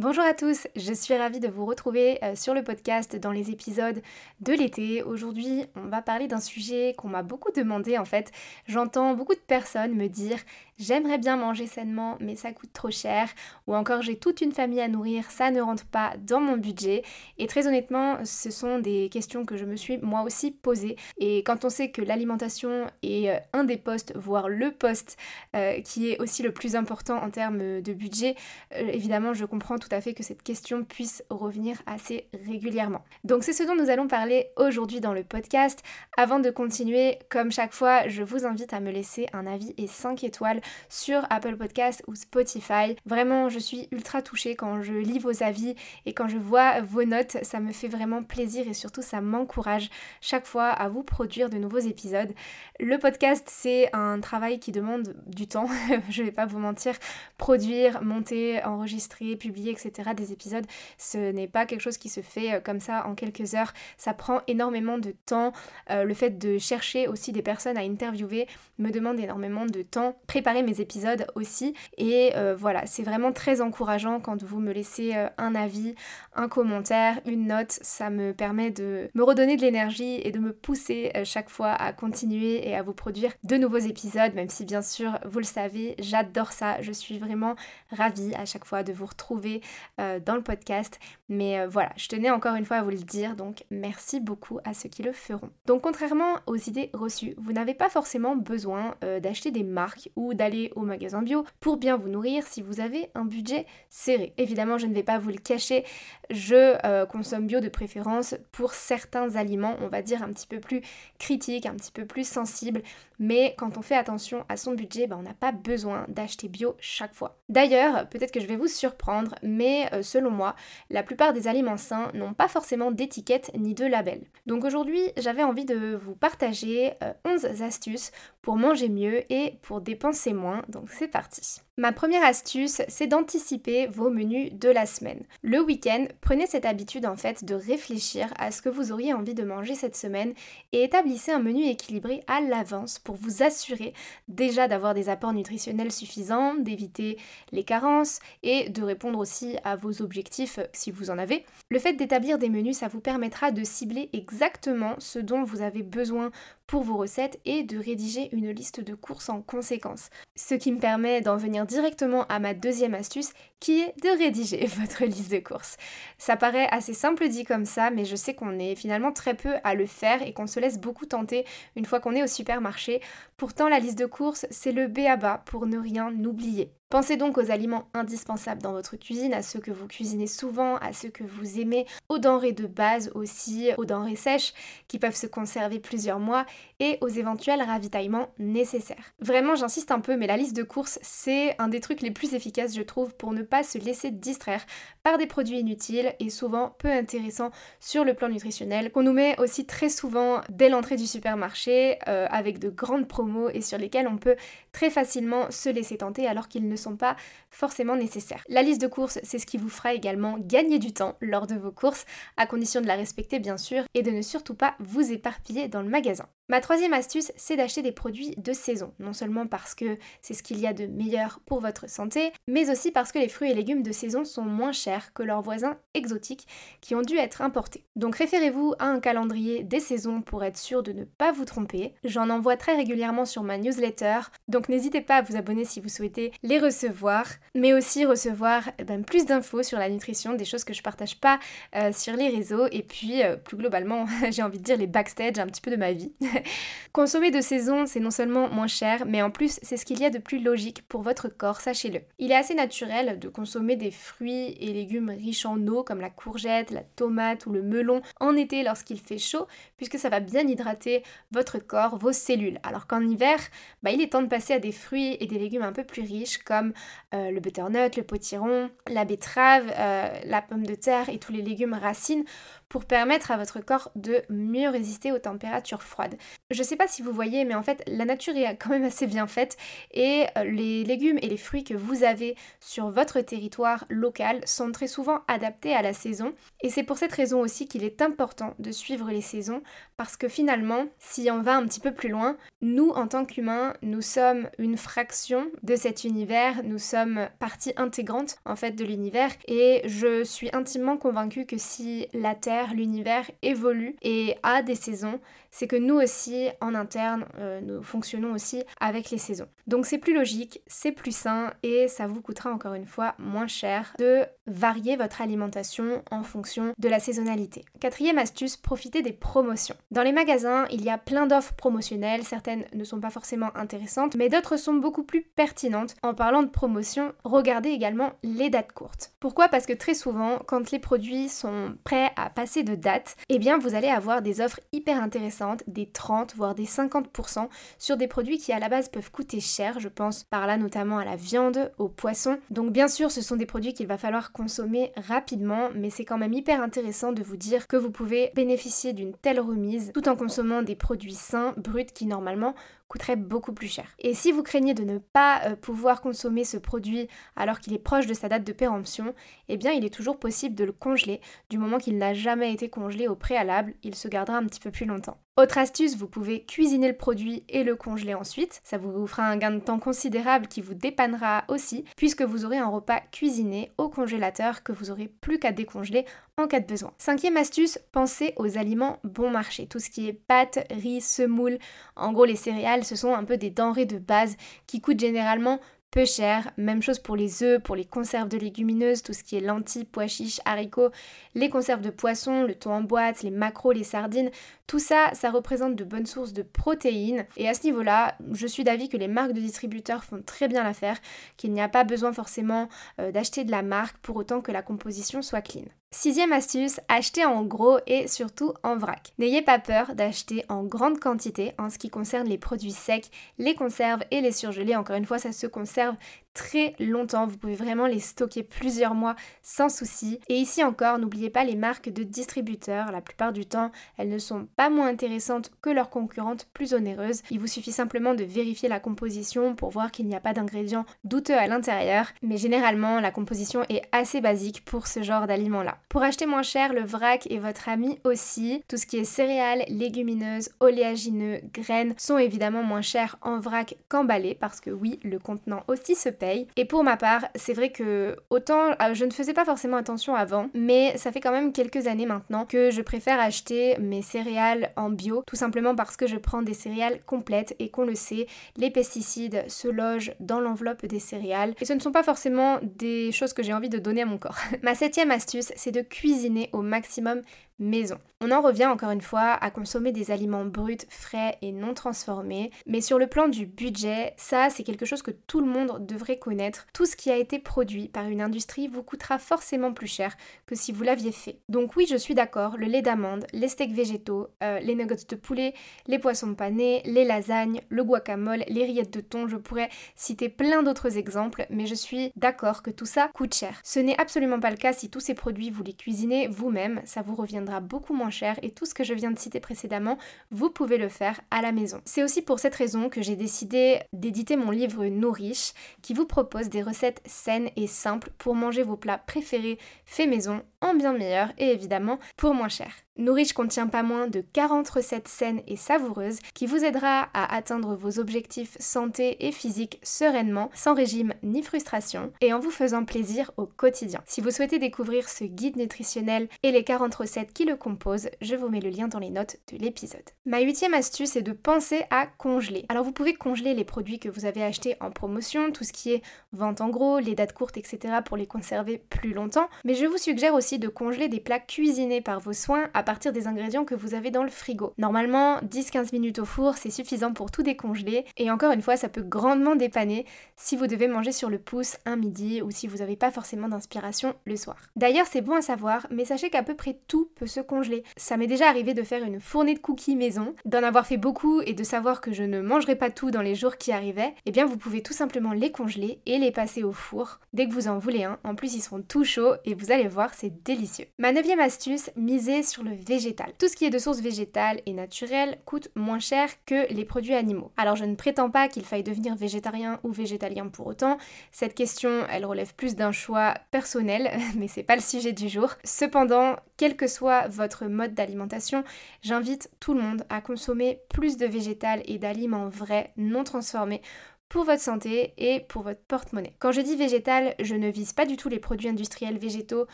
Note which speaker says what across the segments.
Speaker 1: Bonjour à tous, je suis ravie de vous retrouver euh, sur le podcast dans les épisodes de l'été. Aujourd'hui, on va parler d'un sujet qu'on m'a beaucoup demandé en fait. J'entends beaucoup de personnes me dire j'aimerais bien manger sainement mais ça coûte trop cher ou encore j'ai toute une famille à nourrir, ça ne rentre pas dans mon budget. Et très honnêtement, ce sont des questions que je me suis moi aussi posées. Et quand on sait que l'alimentation est euh, un des postes, voire le poste euh, qui est aussi le plus important en termes de budget, évidemment je comprends tout à fait que cette question puisse revenir assez régulièrement. Donc c'est ce dont nous allons parler aujourd'hui dans le podcast. Avant de continuer, comme chaque fois, je vous invite à me laisser un avis et 5 étoiles sur Apple Podcast ou Spotify. Vraiment, je suis ultra touchée quand je lis vos avis et quand je vois vos notes, ça me fait vraiment plaisir et surtout ça m'encourage chaque fois à vous produire de nouveaux épisodes. Le podcast, c'est un travail qui demande du temps, je vais pas vous mentir, produire, monter, enregistrer, publier etc., des épisodes, ce n'est pas quelque chose qui se fait euh, comme ça en quelques heures. Ça prend énormément de temps. Euh, le fait de chercher aussi des personnes à interviewer me demande énormément de temps. Préparer mes épisodes aussi. Et euh, voilà, c'est vraiment très encourageant quand vous me laissez un avis, un commentaire, une note. Ça me permet de me redonner de l'énergie et de me pousser chaque fois à continuer et à vous produire de nouveaux épisodes, même si bien sûr, vous le savez, j'adore ça. Je suis vraiment ravie à chaque fois de vous retrouver euh, dans le podcast. Mais euh, voilà, je tenais encore une fois à vous le dire, donc merci beaucoup à ceux qui le feront. Donc contrairement aux idées reçues, vous n'avez pas forcément besoin euh, d'acheter des marques ou d'aller au magasin bio pour bien vous nourrir si vous avez un budget serré. Évidemment, je ne vais pas vous le cacher, je consomme bio de préférence pour certains aliments, on va dire un petit peu plus critiques, un petit peu plus sensibles, mais quand on fait attention à son budget, ben, on n'a pas besoin d'acheter bio chaque fois. D'ailleurs, peut-être que je vais vous surprendre, mais euh, selon moi, la plupart des aliments sains n'ont pas forcément d'étiquette ni de label. Donc aujourd'hui, j'avais envie de vous partager 11 euh, astuces pour manger mieux et pour dépenser moins, donc c'est parti. Ma première astuce, c'est d'anticiper vos menus de la semaine. Le week-end, prenez cette habitude en fait de réfléchir à ce que vous auriez envie de manger cette semaine et établissez un menu équilibré à l'avance pour vous assurer déjà d'avoir des apports nutritionnels suffisants, d'éviter les carences et de répondre aussi à vos objectifs si vous en avez. Le fait d'établir des menus, ça vous permettra de cibler exactement ce dont vous avez besoin pour vos recettes et de rédiger une liste de courses en conséquence. Ce qui me permet d'en venir directement à ma deuxième astuce qui est de rédiger votre liste de courses. Ça paraît assez simple dit comme ça, mais je sais qu'on est finalement très peu à le faire et qu'on se laisse beaucoup tenter une fois qu'on est au supermarché. Pourtant, la liste de courses, c'est le B à bas pour ne rien oublier. Pensez donc aux aliments indispensables dans votre cuisine, à ceux que vous cuisinez souvent, à ceux que vous aimez, aux denrées de base aussi, aux denrées sèches qui peuvent se conserver plusieurs mois et aux éventuels ravitaillements nécessaires. Vraiment, j'insiste un peu, mais la liste de courses, c'est un des trucs les plus efficaces, je trouve, pour ne pas se laisser distraire par des produits inutiles et souvent peu intéressants sur le plan nutritionnel, qu'on nous met aussi très souvent dès l'entrée du supermarché euh, avec de grandes promos et sur lesquels on peut très facilement se laisser tenter alors qu'ils ne sont pas forcément nécessaires. La liste de courses, c'est ce qui vous fera également gagner du temps lors de vos courses, à condition de la respecter bien sûr, et de ne surtout pas vous éparpiller dans le magasin. Ma troisième astuce, c'est d'acheter des produits de saison, non seulement parce que c'est ce qu'il y a de meilleur pour votre santé, mais aussi parce que les fruits et légumes de saison sont moins chers que leurs voisins exotiques qui ont dû être importés. Donc référez-vous à un calendrier des saisons pour être sûr de ne pas vous tromper. J'en envoie très régulièrement sur ma newsletter, donc n'hésitez pas à vous abonner si vous souhaitez les recevoir, mais aussi recevoir eh ben, plus d'infos sur la nutrition, des choses que je partage pas euh, sur les réseaux, et puis euh, plus globalement, j'ai envie de dire les backstage un petit peu de ma vie. Consommer de saison, c'est non seulement moins cher, mais en plus, c'est ce qu'il y a de plus logique pour votre corps, sachez-le. Il est assez naturel de consommer des fruits et légumes riches en eau, comme la courgette, la tomate ou le melon, en été lorsqu'il fait chaud, puisque ça va bien hydrater votre corps, vos cellules. Alors qu'en hiver, bah, il est temps de passer à des fruits et des légumes un peu plus riches, comme euh, le butternut, le potiron, la betterave, euh, la pomme de terre et tous les légumes racines pour permettre à votre corps de mieux résister aux températures froides. Je sais pas si vous voyez, mais en fait, la nature est quand même assez bien faite et euh, les légumes et les fruits que vous avez sur votre territoire local sont très souvent adaptés à la saison. Et c'est pour cette raison aussi qu'il est important de suivre les saisons parce que finalement, si on va un petit peu plus loin, nous, en tant qu'humains, nous sommes une fraction de cet univers, nous sommes partie intégrante en fait de l'univers. Et je suis intimement convaincue que si la Terre l'univers évolue et a des saisons, c'est que nous aussi, en interne, euh, nous fonctionnons aussi avec les saisons. Donc c'est plus logique, c'est plus sain et ça vous coûtera encore une fois moins cher de varier votre alimentation en fonction de la saisonnalité. Quatrième astuce, profitez des promotions. Dans les magasins, il y a plein d'offres promotionnelles, certaines ne sont pas forcément intéressantes, mais d'autres sont beaucoup plus pertinentes. En parlant de promotion, regardez également les dates courtes. Pourquoi? Parce que très souvent, quand les produits sont prêts à passer de date, eh bien vous allez avoir des offres hyper intéressantes des 30 voire des 50% sur des produits qui à la base peuvent coûter cher, je pense par là notamment à la viande, au poisson. Donc bien sûr ce sont des produits qu'il va falloir consommer rapidement, mais c'est quand même hyper intéressant de vous dire que vous pouvez bénéficier d'une telle remise tout en consommant des produits sains, bruts qui normalement coûterait beaucoup plus cher. Et si vous craignez de ne pas euh, pouvoir consommer ce produit alors qu'il est proche de sa date de péremption, eh bien il est toujours possible de le congeler. Du moment qu'il n'a jamais été congelé au préalable, il se gardera un petit peu plus longtemps. Autre astuce, vous pouvez cuisiner le produit et le congeler ensuite. Ça vous fera un gain de temps considérable qui vous dépannera aussi, puisque vous aurez un repas cuisiné au congélateur que vous aurez plus qu'à décongeler en cas de besoin. Cinquième astuce, pensez aux aliments bon marché. Tout ce qui est pâtes, riz, semoule, en gros les céréales, ce sont un peu des denrées de base qui coûtent généralement peu cher. Même chose pour les œufs, pour les conserves de légumineuses, tout ce qui est lentilles, pois chiches, haricots, les conserves de poissons, le thon en boîte, les macros, les sardines. Tout ça, ça représente de bonnes sources de protéines. Et à ce niveau-là, je suis d'avis que les marques de distributeurs font très bien l'affaire, qu'il n'y a pas besoin forcément euh, d'acheter de la marque pour autant que la composition soit clean. Sixième astuce, achetez en gros et surtout en vrac. N'ayez pas peur d'acheter en grande quantité en ce qui concerne les produits secs, les conserves et les surgelés. Encore une fois, ça se conserve très longtemps. Vous pouvez vraiment les stocker plusieurs mois sans souci. Et ici encore, n'oubliez pas les marques de distributeurs. La plupart du temps, elles ne sont pas moins intéressantes que leurs concurrentes plus onéreuses. Il vous suffit simplement de vérifier la composition pour voir qu'il n'y a pas d'ingrédients douteux à l'intérieur. Mais généralement, la composition est assez basique pour ce genre d'aliments-là. Pour acheter moins cher, le vrac est votre ami aussi. Tout ce qui est céréales, légumineuses, oléagineux, graines sont évidemment moins chers en vrac qu'emballés parce que oui, le contenant aussi se et pour ma part, c'est vrai que autant euh, je ne faisais pas forcément attention avant, mais ça fait quand même quelques années maintenant que je préfère acheter mes céréales en bio, tout simplement parce que je prends des céréales complètes et qu'on le sait, les pesticides se logent dans l'enveloppe des céréales et ce ne sont pas forcément des choses que j'ai envie de donner à mon corps. ma septième astuce, c'est de cuisiner au maximum maison. On en revient encore une fois à consommer des aliments bruts, frais et non transformés, mais sur le plan du budget, ça c'est quelque chose que tout le monde devrait connaître. Tout ce qui a été produit par une industrie vous coûtera forcément plus cher que si vous l'aviez fait. Donc oui, je suis d'accord, le lait d'amande, les steaks végétaux, euh, les nuggets de poulet, les poissons panés, les lasagnes, le guacamole, les rillettes de thon, je pourrais citer plein d'autres exemples, mais je suis d'accord que tout ça coûte cher. Ce n'est absolument pas le cas si tous ces produits vous les cuisinez vous-même, ça vous reviendra beaucoup moins cher et tout ce que je viens de citer précédemment, vous pouvez le faire à la maison. C'est aussi pour cette raison que j'ai décidé d'éditer mon livre Nourriche qui vous propose des recettes saines et simples pour manger vos plats préférés faits maison en bien meilleur et évidemment pour moins cher. Nourriche contient pas moins de 40 recettes saines et savoureuses qui vous aidera à atteindre vos objectifs santé et physique sereinement, sans régime ni frustration et en vous faisant plaisir au quotidien. Si vous souhaitez découvrir ce guide nutritionnel et les 40 recettes qui le composent, je vous mets le lien dans les notes de l'épisode. Ma huitième astuce est de penser à congeler. Alors vous pouvez congeler les produits que vous avez achetés en promotion, tout ce qui est vente en gros, les dates courtes, etc. pour les conserver plus longtemps, mais je vous suggère aussi de congeler des plats cuisinés par vos soins à partir des ingrédients que vous avez dans le frigo. Normalement, 10-15 minutes au four, c'est suffisant pour tout décongeler. Et encore une fois, ça peut grandement dépanner si vous devez manger sur le pouce un midi ou si vous n'avez pas forcément d'inspiration le soir. D'ailleurs, c'est bon à savoir, mais sachez qu'à peu près tout peut se congeler. Ça m'est déjà arrivé de faire une fournée de cookies maison, d'en avoir fait beaucoup et de savoir que je ne mangerai pas tout dans les jours qui arrivaient. Eh bien, vous pouvez tout simplement les congeler et les passer au four dès que vous en voulez un. En plus, ils seront tout chauds et vous allez voir, c'est délicieux. Ma neuvième astuce, miser sur le végétal. Tout ce qui est de source végétale et naturelle coûte moins cher que les produits animaux. Alors, je ne prétends pas qu'il faille devenir végétarien ou végétalien pour autant. Cette question, elle relève plus d'un choix personnel, mais c'est pas le sujet du jour. Cependant, quel que soit votre mode d'alimentation, j'invite tout le monde à consommer plus de végétal et d'aliments vrais, non transformés pour votre santé et pour votre porte-monnaie. Quand je dis végétal, je ne vise pas du tout les produits industriels végétaux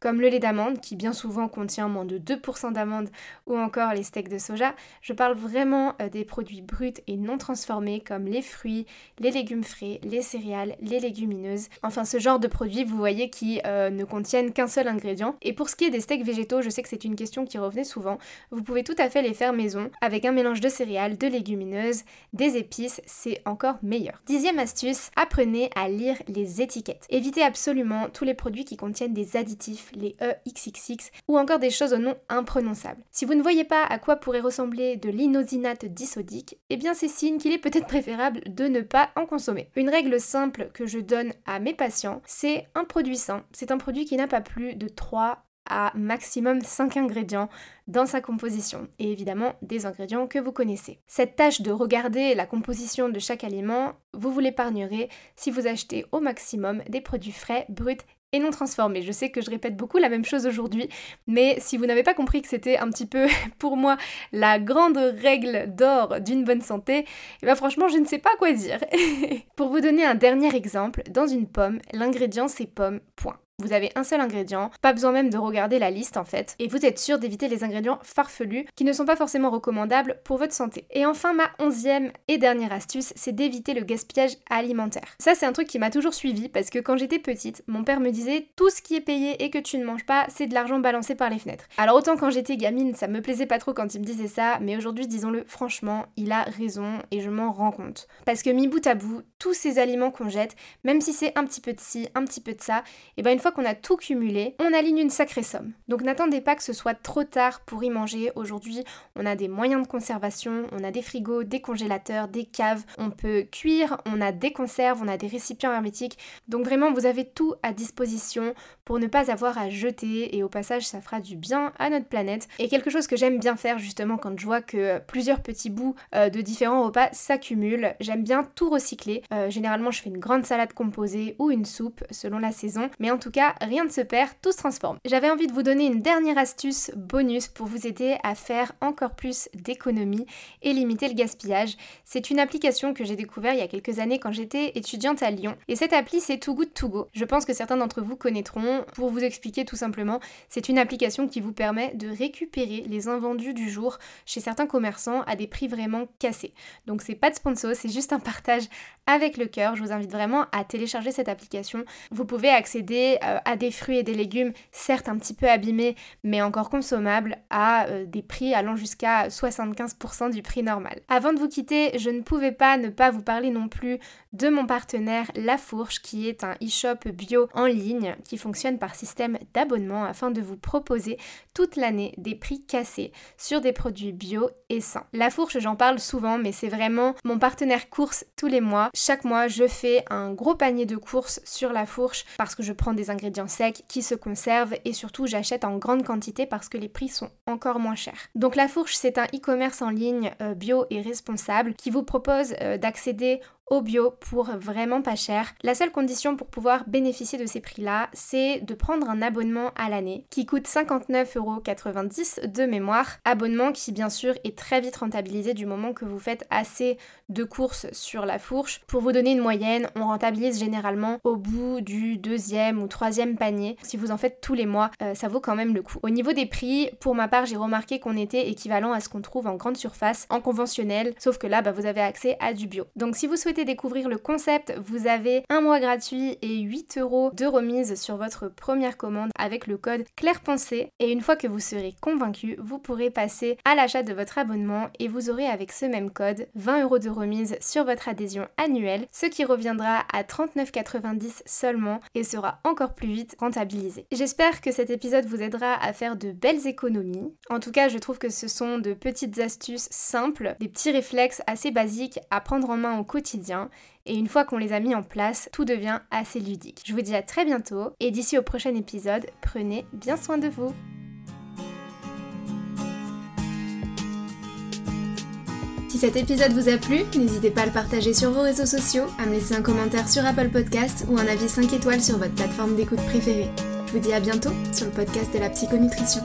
Speaker 1: comme le lait d'amande qui bien souvent contient moins de 2% d'amande ou encore les steaks de soja. Je parle vraiment euh, des produits bruts et non transformés comme les fruits, les légumes frais, les céréales, les légumineuses. Enfin ce genre de produits vous voyez qui euh, ne contiennent qu'un seul ingrédient. Et pour ce qui est des steaks végétaux, je sais que c'est une question qui revenait souvent. Vous pouvez tout à fait les faire maison avec un mélange de céréales, de légumineuses, des épices, c'est encore meilleur. Dixième astuce, apprenez à lire les étiquettes. Évitez absolument tous les produits qui contiennent des additifs, les EXXX, ou encore des choses au nom imprononçable. Si vous ne voyez pas à quoi pourrait ressembler de l'inosinate disodique, eh bien c'est signe qu'il est peut-être préférable de ne pas en consommer. Une règle simple que je donne à mes patients, c'est un produit sain. C'est un produit qui n'a pas plus de 3 à maximum 5 ingrédients dans sa composition et évidemment des ingrédients que vous connaissez. Cette tâche de regarder la composition de chaque aliment, vous vous l'épargnerez si vous achetez au maximum des produits frais, bruts et non transformés. Je sais que je répète beaucoup la même chose aujourd'hui, mais si vous n'avez pas compris que c'était un petit peu pour moi la grande règle d'or d'une bonne santé, eh bien franchement je ne sais pas quoi dire. pour vous donner un dernier exemple, dans une pomme, l'ingrédient c'est pomme, point. Vous avez un seul ingrédient, pas besoin même de regarder la liste en fait, et vous êtes sûr d'éviter les ingrédients farfelus qui ne sont pas forcément recommandables pour votre santé. Et enfin, ma onzième et dernière astuce, c'est d'éviter le gaspillage alimentaire. Ça, c'est un truc qui m'a toujours suivi parce que quand j'étais petite, mon père me disait tout ce qui est payé et que tu ne manges pas, c'est de l'argent balancé par les fenêtres. Alors autant quand j'étais gamine, ça me plaisait pas trop quand il me disait ça, mais aujourd'hui, disons-le franchement, il a raison et je m'en rends compte. Parce que mis bout à bout, tous ces aliments qu'on jette, même si c'est un petit peu de ci, un petit peu de ça, et ben une qu'on a tout cumulé, on aligne une sacrée somme. Donc n'attendez pas que ce soit trop tard pour y manger. Aujourd'hui, on a des moyens de conservation, on a des frigos, des congélateurs, des caves, on peut cuire, on a des conserves, on a des récipients hermétiques. Donc vraiment, vous avez tout à disposition pour ne pas avoir à jeter et au passage, ça fera du bien à notre planète. Et quelque chose que j'aime bien faire justement quand je vois que plusieurs petits bouts euh, de différents repas s'accumulent, j'aime bien tout recycler. Euh, généralement, je fais une grande salade composée ou une soupe selon la saison, mais en tout cas, rien ne se perd, tout se transforme. J'avais envie de vous donner une dernière astuce bonus pour vous aider à faire encore plus d'économies et limiter le gaspillage. C'est une application que j'ai découvert il y a quelques années quand j'étais étudiante à Lyon. Et cette appli, c'est Too Good To Go. Je pense que certains d'entre vous connaîtront. Pour vous expliquer tout simplement, c'est une application qui vous permet de récupérer les invendus du jour chez certains commerçants à des prix vraiment cassés. Donc c'est pas de sponsor, c'est juste un partage avec le cœur. Je vous invite vraiment à télécharger cette application. Vous pouvez accéder euh, à des fruits et des légumes, certes un petit peu abîmés, mais encore consommables, à euh, des prix allant jusqu'à 75% du prix normal. Avant de vous quitter, je ne pouvais pas ne pas vous parler non plus de mon partenaire La Fourche, qui est un e-shop bio en ligne qui fonctionne par système d'abonnement afin de vous proposer toute l'année des prix cassés sur des produits bio et sains. La Fourche, j'en parle souvent, mais c'est vraiment mon partenaire course tous les mois. Chaque mois, je fais un gros panier de courses sur La Fourche parce que je prends des ingrédients secs qui se conservent et surtout j'achète en grande quantité parce que les prix sont encore moins chers. Donc La Fourche, c'est un e-commerce en ligne euh, bio et responsable qui vous propose euh, d'accéder au bio pour vraiment pas cher. La seule condition pour pouvoir bénéficier de ces prix-là, c'est de prendre un abonnement à l'année qui coûte 59,90€ de mémoire. Abonnement qui bien sûr est très vite rentabilisé du moment que vous faites assez de courses sur la fourche. Pour vous donner une moyenne, on rentabilise généralement au bout du deuxième ou troisième panier. Si vous en faites tous les mois, euh, ça vaut quand même le coup. Au niveau des prix, pour ma part, j'ai remarqué qu'on était équivalent à ce qu'on trouve en grande surface, en conventionnel, sauf que là, bah, vous avez accès à du bio. Donc si vous souhaitez découvrir le concept, vous avez un mois gratuit et 8 euros de remise sur votre première commande avec le code Claire Pensée. Et une fois que vous serez convaincu, vous pourrez passer à l'achat de votre abonnement et vous aurez avec ce même code 20 euros de remise sur votre adhésion annuelle, ce qui reviendra à 39,90 seulement et sera encore plus vite rentabilisé. J'espère que cet épisode vous aidera à faire de belles économies. En tout cas, je trouve que ce sont de petites astuces simples, des petits réflexes assez basiques à prendre en main au et une fois qu'on les a mis en place, tout devient assez ludique. Je vous dis à très bientôt et d'ici au prochain épisode, prenez bien soin de vous. Si cet épisode vous a plu, n'hésitez pas à le partager sur vos réseaux sociaux, à me laisser un commentaire sur Apple Podcast ou un avis 5 étoiles sur votre plateforme d'écoute préférée. Je vous dis à bientôt sur le podcast de la psychonutrition.